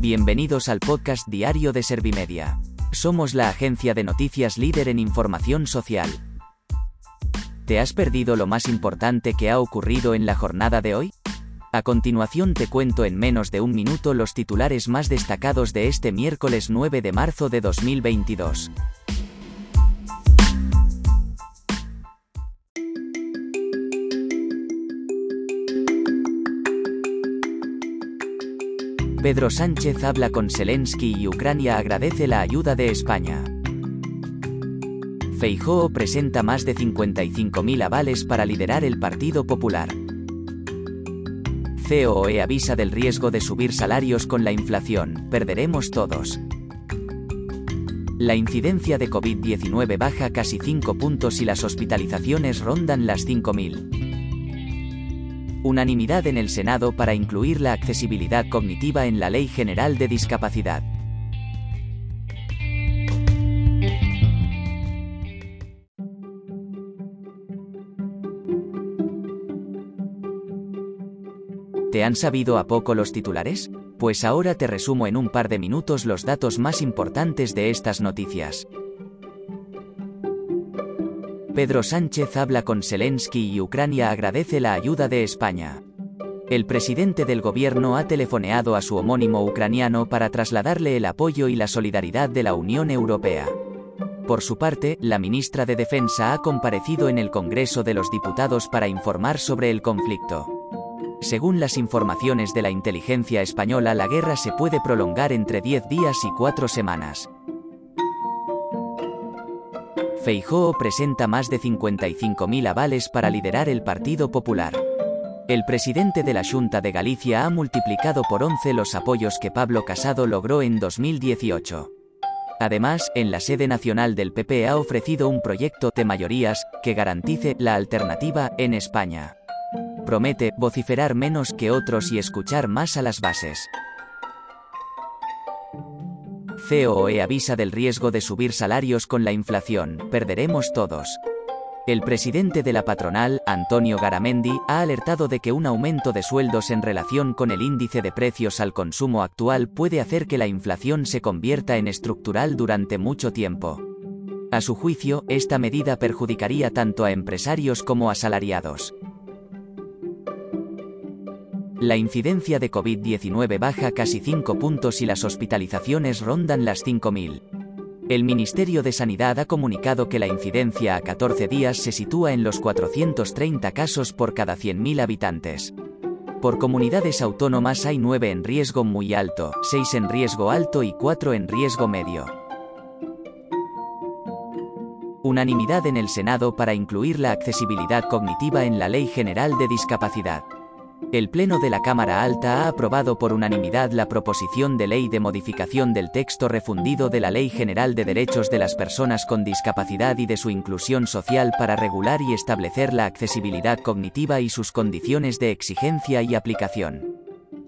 Bienvenidos al podcast diario de Servimedia. Somos la agencia de noticias líder en información social. ¿Te has perdido lo más importante que ha ocurrido en la jornada de hoy? A continuación te cuento en menos de un minuto los titulares más destacados de este miércoles 9 de marzo de 2022. Pedro Sánchez habla con Zelensky y Ucrania agradece la ayuda de España. Feijóo presenta más de 55.000 avales para liderar el Partido Popular. COE avisa del riesgo de subir salarios con la inflación, perderemos todos. La incidencia de COVID-19 baja casi 5 puntos y las hospitalizaciones rondan las 5.000. Unanimidad en el Senado para incluir la accesibilidad cognitiva en la Ley General de Discapacidad. ¿Te han sabido a poco los titulares? Pues ahora te resumo en un par de minutos los datos más importantes de estas noticias. Pedro Sánchez habla con Zelensky y Ucrania agradece la ayuda de España. El presidente del gobierno ha telefoneado a su homónimo ucraniano para trasladarle el apoyo y la solidaridad de la Unión Europea. Por su parte, la ministra de Defensa ha comparecido en el Congreso de los Diputados para informar sobre el conflicto. Según las informaciones de la inteligencia española, la guerra se puede prolongar entre 10 días y 4 semanas. Feijóo presenta más de 55.000 avales para liderar el Partido Popular. El presidente de la Junta de Galicia ha multiplicado por 11 los apoyos que Pablo Casado logró en 2018. Además, en la sede nacional del PP ha ofrecido un proyecto de mayorías que garantice la alternativa en España. Promete vociferar menos que otros y escuchar más a las bases. COE avisa del riesgo de subir salarios con la inflación, perderemos todos. El presidente de la patronal, Antonio Garamendi, ha alertado de que un aumento de sueldos en relación con el índice de precios al consumo actual puede hacer que la inflación se convierta en estructural durante mucho tiempo. A su juicio, esta medida perjudicaría tanto a empresarios como a salariados. La incidencia de COVID-19 baja casi 5 puntos y las hospitalizaciones rondan las 5.000. El Ministerio de Sanidad ha comunicado que la incidencia a 14 días se sitúa en los 430 casos por cada 100.000 habitantes. Por comunidades autónomas hay 9 en riesgo muy alto, 6 en riesgo alto y 4 en riesgo medio. Unanimidad en el Senado para incluir la accesibilidad cognitiva en la Ley General de Discapacidad. El Pleno de la Cámara Alta ha aprobado por unanimidad la proposición de ley de modificación del texto refundido de la Ley General de Derechos de las Personas con Discapacidad y de su inclusión social para regular y establecer la accesibilidad cognitiva y sus condiciones de exigencia y aplicación.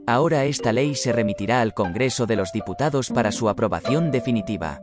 Ahora esta ley se remitirá al Congreso de los Diputados para su aprobación definitiva.